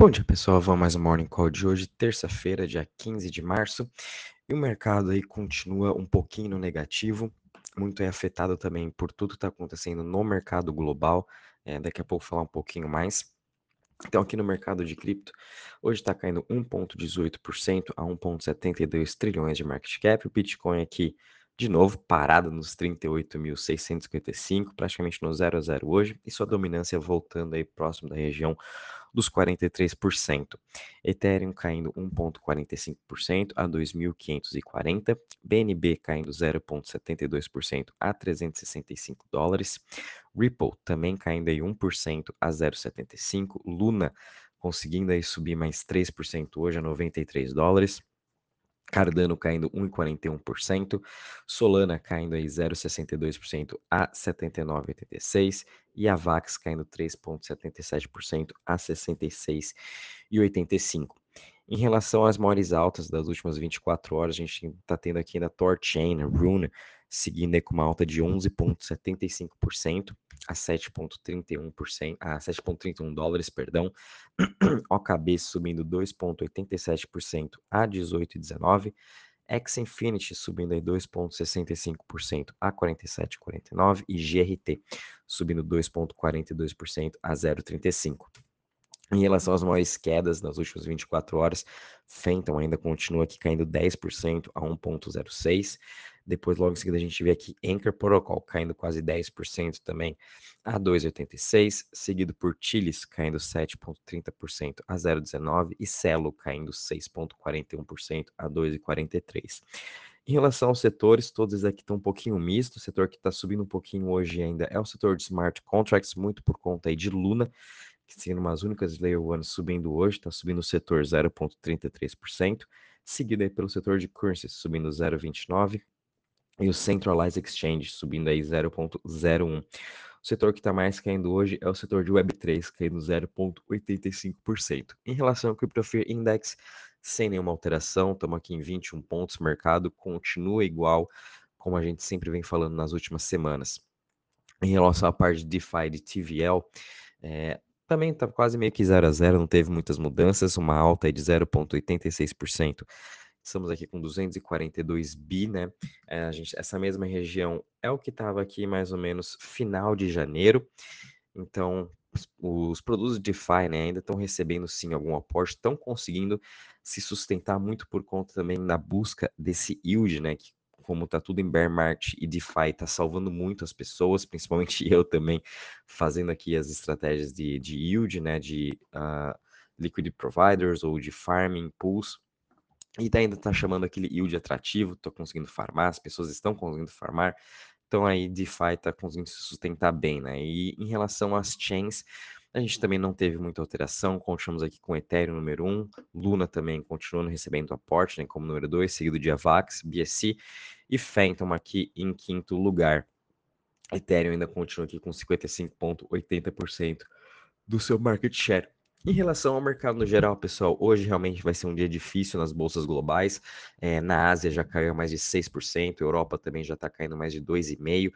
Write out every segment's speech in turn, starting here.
Bom dia, pessoal. Vamos mais um Morning Call de hoje, terça-feira, dia 15 de março. E o mercado aí continua um pouquinho negativo, muito é afetado também por tudo que está acontecendo no mercado global. É, daqui a pouco falar um pouquinho mais. Então, aqui no mercado de cripto, hoje está caindo 1,18% a 1,72 trilhões de market cap. O Bitcoin aqui, de novo, parado nos 38.655, praticamente no 0 a 0 hoje, e sua dominância voltando aí próximo da região dos 43%. Ethereum caindo 1,45% a 2.540, BNB caindo 0,72% a 365 dólares, Ripple também caindo aí 1% a 0,75, Luna conseguindo aí subir mais 3% hoje a 93 dólares. Cardano caindo 1,41%, Solana caindo aí 0,62% a 79,86% e a Vax caindo 3,77% a 66,85%. Em relação às maiores altas das últimas 24 horas, a gente está tendo aqui ainda Torchain, Rune, seguindo aí com uma alta de 11,75% a 7,31%, a 7,31 dólares, perdão. OKB subindo 2,87% a 18,19. X Infinity subindo aí 2,65% a 47,49 e GRT subindo 2,42% a 0,35. Em relação às maiores quedas nas últimas 24 horas, Fenton ainda continua aqui caindo 10% a 1,06. Depois, logo em seguida, a gente vê aqui Anchor Protocol caindo quase 10% também a 2,86, seguido por Chiles caindo 7,30% a 0,19 e Celo caindo 6,41% a 2,43. Em relação aos setores, todos aqui estão um pouquinho mistos. O setor que está subindo um pouquinho hoje ainda é o setor de smart contracts, muito por conta aí de Luna, que sendo umas únicas Layer 1 subindo hoje, está subindo o setor 0,33%, seguido aí pelo setor de currencies, subindo 0,29%, e o Centralized Exchange subindo aí 0,01%. O setor que está mais caindo hoje é o setor de Web3, caindo 0,85%. Em relação ao Crypto Fear Index, sem nenhuma alteração, estamos aqui em 21 pontos, mercado continua igual, como a gente sempre vem falando nas últimas semanas. Em relação à parte de DeFi de TVL, é, também está quase meio que 0 a 0, não teve muitas mudanças, uma alta de 0,86%. Estamos aqui com 242 bi, né? É, gente, essa mesma região é o que estava aqui mais ou menos final de janeiro. Então, os, os produtos DeFi né, ainda estão recebendo sim algum aporte, estão conseguindo se sustentar muito por conta também da busca desse yield, né? Que como tá tudo em bear market e DeFi tá salvando muito as pessoas, principalmente eu também, fazendo aqui as estratégias de, de yield, né, de uh, liquid providers ou de farming pools, e tá, ainda tá chamando aquele yield atrativo, tô conseguindo farmar, as pessoas estão conseguindo farmar, então aí DeFi tá conseguindo se sustentar bem, né, e em relação às chains, a gente também não teve muita alteração, continuamos aqui com Ethereum número 1, Luna também continuando recebendo aporte, né, como número 2, seguido de Avax, BSC e Phantom aqui em quinto lugar. Ethereum ainda continua aqui com 55,80% do seu market share. Em relação ao mercado no geral, pessoal, hoje realmente vai ser um dia difícil nas bolsas globais. É, na Ásia já caiu mais de 6%, Europa também já está caindo mais de 2,5%.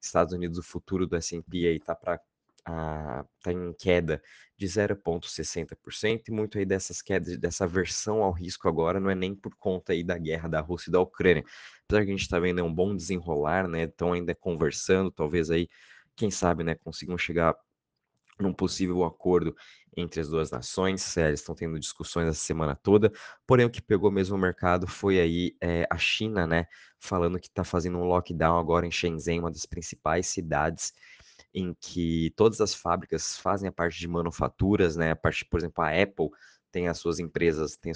Estados Unidos, o futuro do S&P aí está para está em queda de 0,60%, e muito aí dessas quedas, dessa versão ao risco agora, não é nem por conta aí da guerra da Rússia e da Ucrânia. Apesar que a gente está vendo um bom desenrolar, né? Estão ainda conversando, talvez aí, quem sabe, né, consigam chegar num possível acordo entre as duas nações. Eles estão tendo discussões essa semana toda. Porém, o que pegou mesmo o mercado foi aí é, a China, né, falando que está fazendo um lockdown agora em Shenzhen, uma das principais cidades em que todas as fábricas fazem a parte de manufaturas, né? A parte, por exemplo, a Apple tem as suas empresas, tem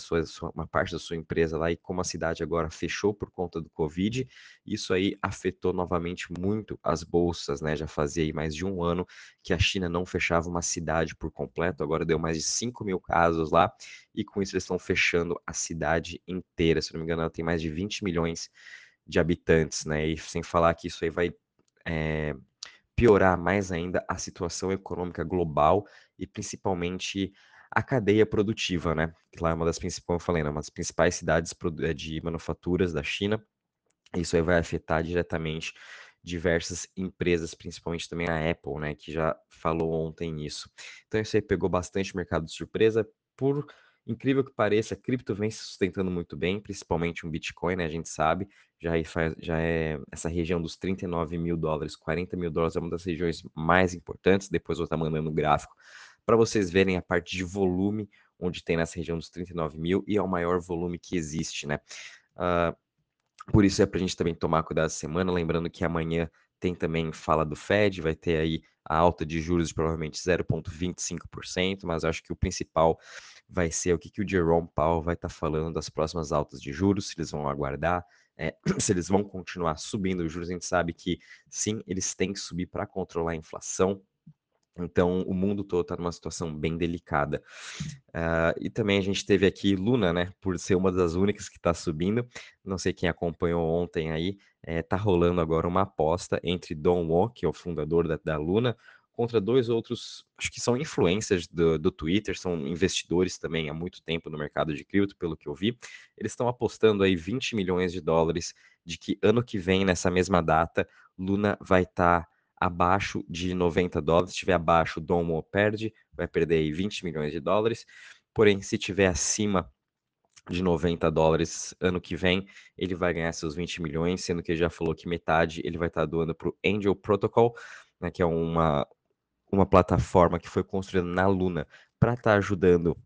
uma parte da sua empresa lá, e como a cidade agora fechou por conta do Covid, isso aí afetou novamente muito as bolsas, né? Já fazia aí mais de um ano que a China não fechava uma cidade por completo, agora deu mais de 5 mil casos lá, e com isso eles estão fechando a cidade inteira. Se não me engano, ela tem mais de 20 milhões de habitantes, né? E sem falar que isso aí vai. É, piorar mais ainda a situação econômica global e principalmente a cadeia produtiva, né? Que lá é uma das principais, como eu falei, né? uma das principais cidades eh, de manufaturas da China. Isso aí vai afetar diretamente diversas empresas, principalmente também a Apple, né? Que já falou ontem isso. Então isso aí pegou bastante mercado de surpresa, por incrível que pareça, a cripto vem se sustentando muito bem, principalmente um Bitcoin, né? A gente sabe, já, é, já é essa região dos 39 mil dólares, 40 mil dólares é uma das regiões mais importantes. Depois vou estar mandando um gráfico para vocês verem a parte de volume, onde tem nessa região dos 39 mil, e é o maior volume que existe, né? Uh, por isso é para a gente também tomar cuidado essa semana, lembrando que amanhã tem também fala do Fed, vai ter aí a alta de juros de provavelmente 0,25%, mas acho que o principal vai ser o que, que o Jerome Powell vai estar tá falando das próximas altas de juros, se eles vão aguardar, é, se eles vão continuar subindo os juros. A gente sabe que sim, eles têm que subir para controlar a inflação, então, o mundo todo está numa situação bem delicada. Uh, e também a gente teve aqui Luna, né? Por ser uma das únicas que está subindo. Não sei quem acompanhou ontem aí. Está é, rolando agora uma aposta entre Don Won, que é o fundador da, da, Luna, contra dois outros, acho que são influencers do, do Twitter, são investidores também há muito tempo no mercado de cripto, pelo que eu vi. Eles estão apostando aí 20 milhões de dólares de que ano que vem, nessa mesma data, Luna vai estar. Tá abaixo de 90 dólares. Se estiver abaixo, Domo perde, vai perder aí 20 milhões de dólares. Porém, se estiver acima de 90 dólares ano que vem, ele vai ganhar seus 20 milhões, sendo que ele já falou que metade ele vai estar doando para o Angel Protocol, né, que é uma, uma plataforma que foi construída na Luna para estar tá ajudando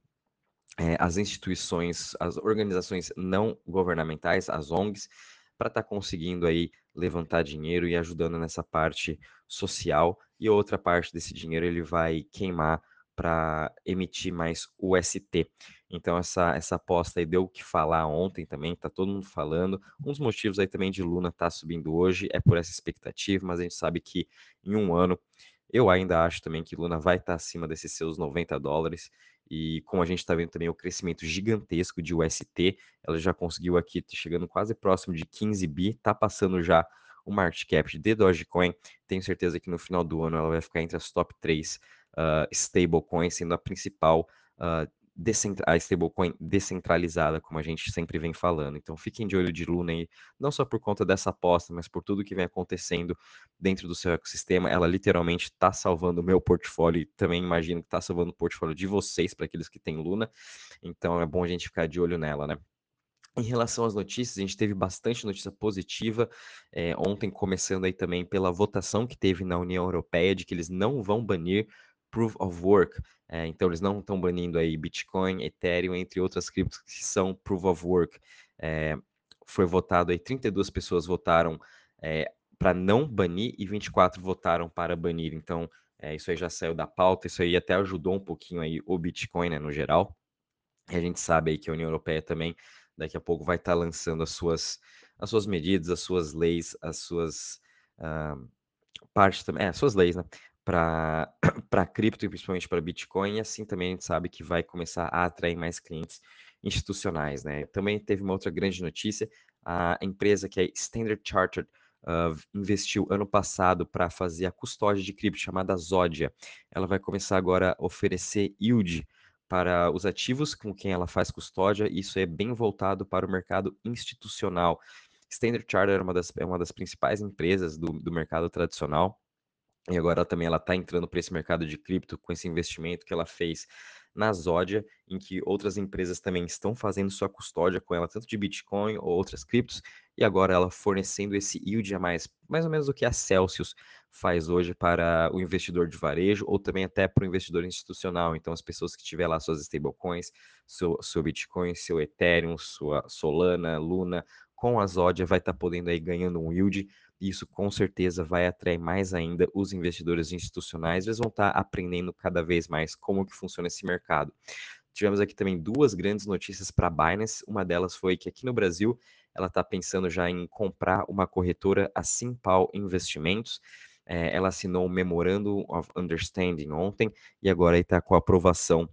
é, as instituições, as organizações não governamentais, as ONGs, para estar tá conseguindo aí levantar dinheiro e ajudando nessa parte social e outra parte desse dinheiro ele vai queimar para emitir mais UST. Então essa essa aposta aí deu o que falar ontem também, tá todo mundo falando. Um dos motivos aí também de Luna tá subindo hoje é por essa expectativa, mas a gente sabe que em um ano eu ainda acho também que Luna vai estar tá acima desses seus 90 dólares e como a gente está vendo também o crescimento gigantesco de UST, ela já conseguiu aqui, chegando quase próximo de 15 bi, está passando já o market cap de Dogecoin. Tenho certeza que no final do ano ela vai ficar entre as top 3 uh, ah, stablecoins, sendo a principal uh, a stablecoin descentralizada, como a gente sempre vem falando. Então fiquem de olho de Luna aí, não só por conta dessa aposta, mas por tudo que vem acontecendo dentro do seu ecossistema. Ela literalmente está salvando o meu portfólio e também imagino que está salvando o portfólio de vocês, para aqueles que têm Luna. Então é bom a gente ficar de olho nela, né? Em relação às notícias, a gente teve bastante notícia positiva. É, ontem, começando aí também pela votação que teve na União Europeia de que eles não vão banir Proof of Work. É, então, eles não estão banindo aí Bitcoin, Ethereum, entre outras criptos que são Proof of Work. É, foi votado aí, 32 pessoas votaram é, para não banir e 24 votaram para banir. Então, é, isso aí já saiu da pauta, isso aí até ajudou um pouquinho aí o Bitcoin, né, no geral. E a gente sabe aí que a União Europeia também daqui a pouco vai estar lançando as suas, as suas medidas, as suas leis, as suas uh, partes também, é, as suas leis, né? Para cripto e principalmente para Bitcoin, e assim também a gente sabe que vai começar a atrair mais clientes institucionais, né? Também teve uma outra grande notícia, a empresa que é Standard Chartered uh, investiu ano passado para fazer a custódia de cripto chamada Zodia. Ela vai começar agora a oferecer yield para os ativos com quem ela faz custódia, isso é bem voltado para o mercado institucional. Standard Chartered é uma das, é uma das principais empresas do, do mercado tradicional, e agora também ela está entrando para esse mercado de cripto com esse investimento que ela fez na Zodia, em que outras empresas também estão fazendo sua custódia com ela, tanto de Bitcoin ou outras criptos, e agora ela fornecendo esse yield a mais, mais ou menos o que a Celsius faz hoje para o investidor de varejo ou também até para o investidor institucional. Então, as pessoas que tiver lá suas stablecoins, seu, seu Bitcoin, seu Ethereum, sua Solana, Luna, com a Zodia vai estar tá podendo aí ganhando um yield isso com certeza vai atrair mais ainda os investidores institucionais, eles vão estar aprendendo cada vez mais como que funciona esse mercado. Tivemos aqui também duas grandes notícias para a Binance, uma delas foi que aqui no Brasil ela está pensando já em comprar uma corretora, a Simpal Investimentos, é, ela assinou um Memorandum of Understanding ontem e agora está com a aprovação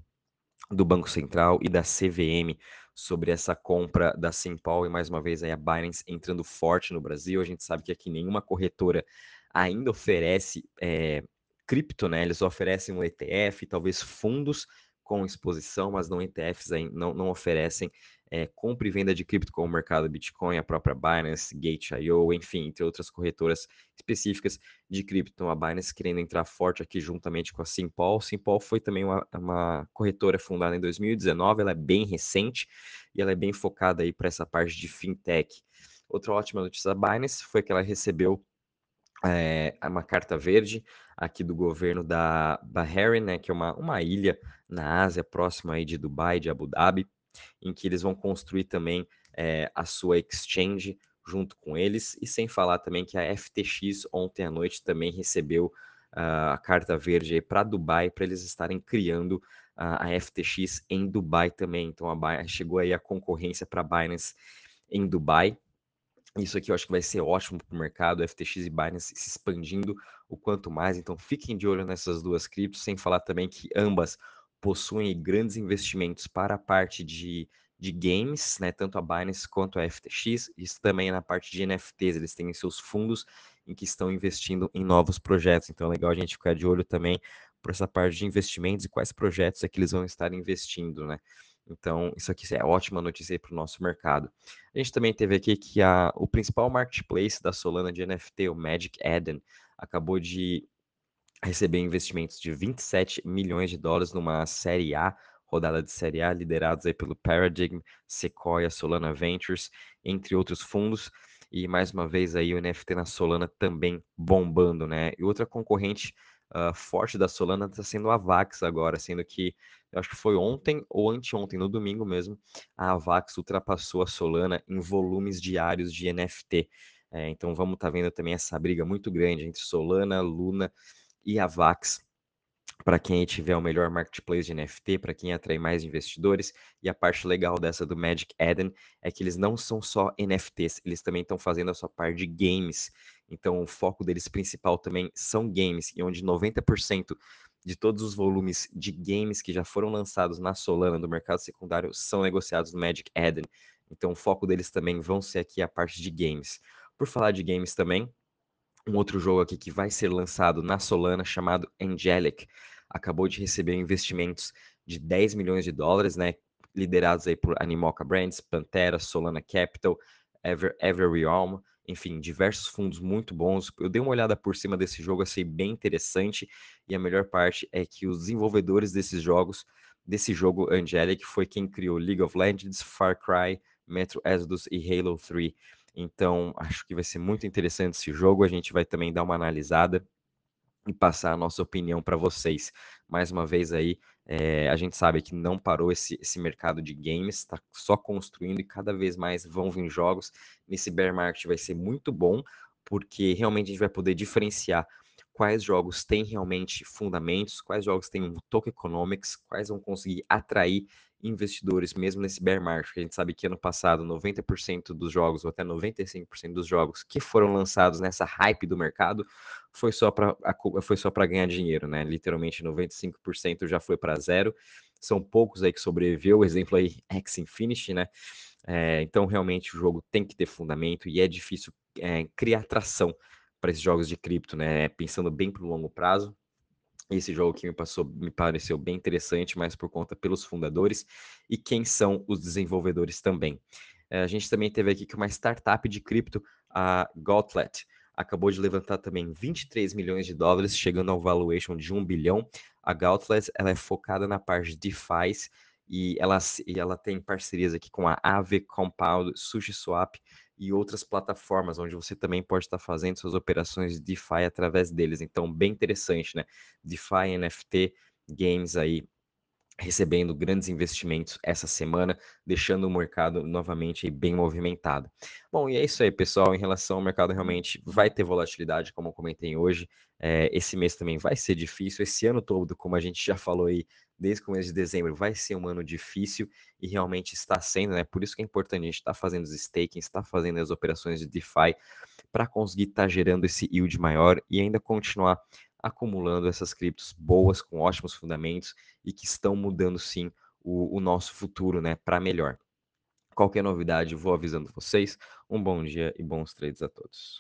do Banco Central e da CVM sobre essa compra da Simpol e mais uma vez aí a Binance entrando forte no Brasil. A gente sabe que aqui nenhuma corretora ainda oferece é, cripto, né? Eles oferecem um ETF, talvez fundos com exposição, mas não ETFs aí, não, não oferecem é, compra e venda de cripto como o mercado Bitcoin, a própria Binance, Gate.io, enfim, entre outras corretoras específicas de cripto. A Binance querendo entrar forte aqui juntamente com a Simpol. Simpol foi também uma, uma corretora fundada em 2019, ela é bem recente e ela é bem focada aí para essa parte de fintech. Outra ótima notícia da Binance foi que ela recebeu é, uma carta verde aqui do governo da Bahrein, né, que é uma, uma ilha na Ásia, próxima aí de Dubai, de Abu Dhabi, em que eles vão construir também é, a sua exchange junto com eles, e sem falar também que a FTX ontem à noite também recebeu uh, a carta verde para Dubai, para eles estarem criando uh, a FTX em Dubai também. Então a chegou aí a concorrência para a Binance em Dubai, isso aqui eu acho que vai ser ótimo para o mercado, FTX e Binance se expandindo o quanto mais. Então fiquem de olho nessas duas criptos, sem falar também que ambas possuem grandes investimentos para a parte de, de games, né? Tanto a Binance quanto a FTX. Isso também na parte de NFTs, eles têm seus fundos em que estão investindo em novos projetos. Então é legal a gente ficar de olho também por essa parte de investimentos e quais projetos é que eles vão estar investindo, né? Então, isso aqui é ótima notícia para o nosso mercado. A gente também teve aqui que a, o principal marketplace da Solana de NFT, o Magic Eden, acabou de receber investimentos de 27 milhões de dólares numa série A, rodada de série A, liderados aí pelo Paradigm, Sequoia, Solana Ventures, entre outros fundos. E mais uma vez aí o NFT na Solana também bombando, né? E outra concorrente uh, forte da Solana está sendo a Vax agora, sendo que eu acho que foi ontem ou anteontem, no domingo mesmo, a Avax ultrapassou a Solana em volumes diários de NFT. É, então vamos estar tá vendo também essa briga muito grande entre Solana, Luna e Avax para quem tiver o melhor marketplace de NFT, para quem atrai mais investidores. E a parte legal dessa do Magic Eden é que eles não são só NFTs, eles também estão fazendo a sua parte de games. Então o foco deles principal também são games, e onde 90% de todos os volumes de games que já foram lançados na Solana do mercado secundário são negociados no Magic Eden. Então o foco deles também vão ser aqui a parte de games. Por falar de games também, um outro jogo aqui que vai ser lançado na Solana chamado Angelic acabou de receber investimentos de 10 milhões de dólares, né, liderados aí por Animoca Brands, Pantera, Solana Capital, Ever, Everrealm, enfim, diversos fundos muito bons. Eu dei uma olhada por cima desse jogo, achei bem interessante. E a melhor parte é que os desenvolvedores desses jogos, desse jogo Angelic, foi quem criou League of Legends, Far Cry, Metro Exodus e Halo 3. Então, acho que vai ser muito interessante esse jogo. A gente vai também dar uma analisada e passar a nossa opinião para vocês. Mais uma vez aí, é, a gente sabe que não parou esse, esse mercado de games, está só construindo e cada vez mais vão vir jogos. Nesse bear market vai ser muito bom, porque realmente a gente vai poder diferenciar quais jogos têm realmente fundamentos, quais jogos têm um token economics, quais vão conseguir atrair investidores mesmo nesse bear market. A gente sabe que ano passado 90% dos jogos, ou até 95% dos jogos que foram lançados nessa hype do mercado foi só para ganhar dinheiro, né? Literalmente 95% já foi para zero. São poucos aí que sobreviveu, o exemplo aí X Infinity, né? É, então realmente o jogo tem que ter fundamento e é difícil é, criar tração para esses jogos de cripto, né? Pensando bem para o longo prazo. Esse jogo que me passou me pareceu bem interessante, mas por conta pelos fundadores e quem são os desenvolvedores também. É, a gente também teve aqui que uma startup de cripto, a Gotlet, acabou de levantar também 23 milhões de dólares, chegando ao valuation de 1 bilhão. A Gauntlet ela é focada na parte de DeFi e ela, e ela tem parcerias aqui com a Aave, Compound, SushiSwap e outras plataformas onde você também pode estar fazendo suas operações de DeFi através deles. Então, bem interessante, né? DeFi, NFT, games aí recebendo grandes investimentos essa semana, deixando o mercado novamente bem movimentado. Bom, e é isso aí, pessoal. Em relação ao mercado, realmente vai ter volatilidade, como eu comentei hoje. É, esse mês também vai ser difícil. Esse ano todo, como a gente já falou aí, desde o começo de dezembro, vai ser um ano difícil e realmente está sendo, né? Por isso que é importante a gente estar tá fazendo os staking, estar fazendo as operações de DeFi para conseguir estar tá gerando esse yield maior e ainda continuar acumulando essas criptos boas, com ótimos fundamentos e que estão mudando sim o, o nosso futuro né, para melhor. Qualquer novidade, vou avisando vocês. Um bom dia e bons trades a todos.